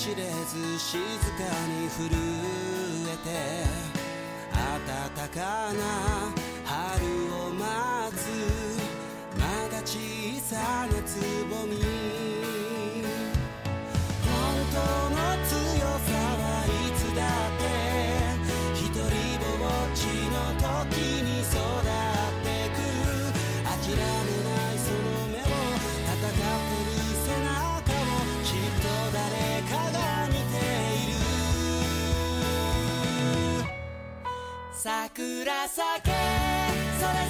知れず静かに震えて暖かな春を待つまだ小さなつぼみ。本当の強さはいつだって一人ぼっちの時に育っ桜咲け。それぞれの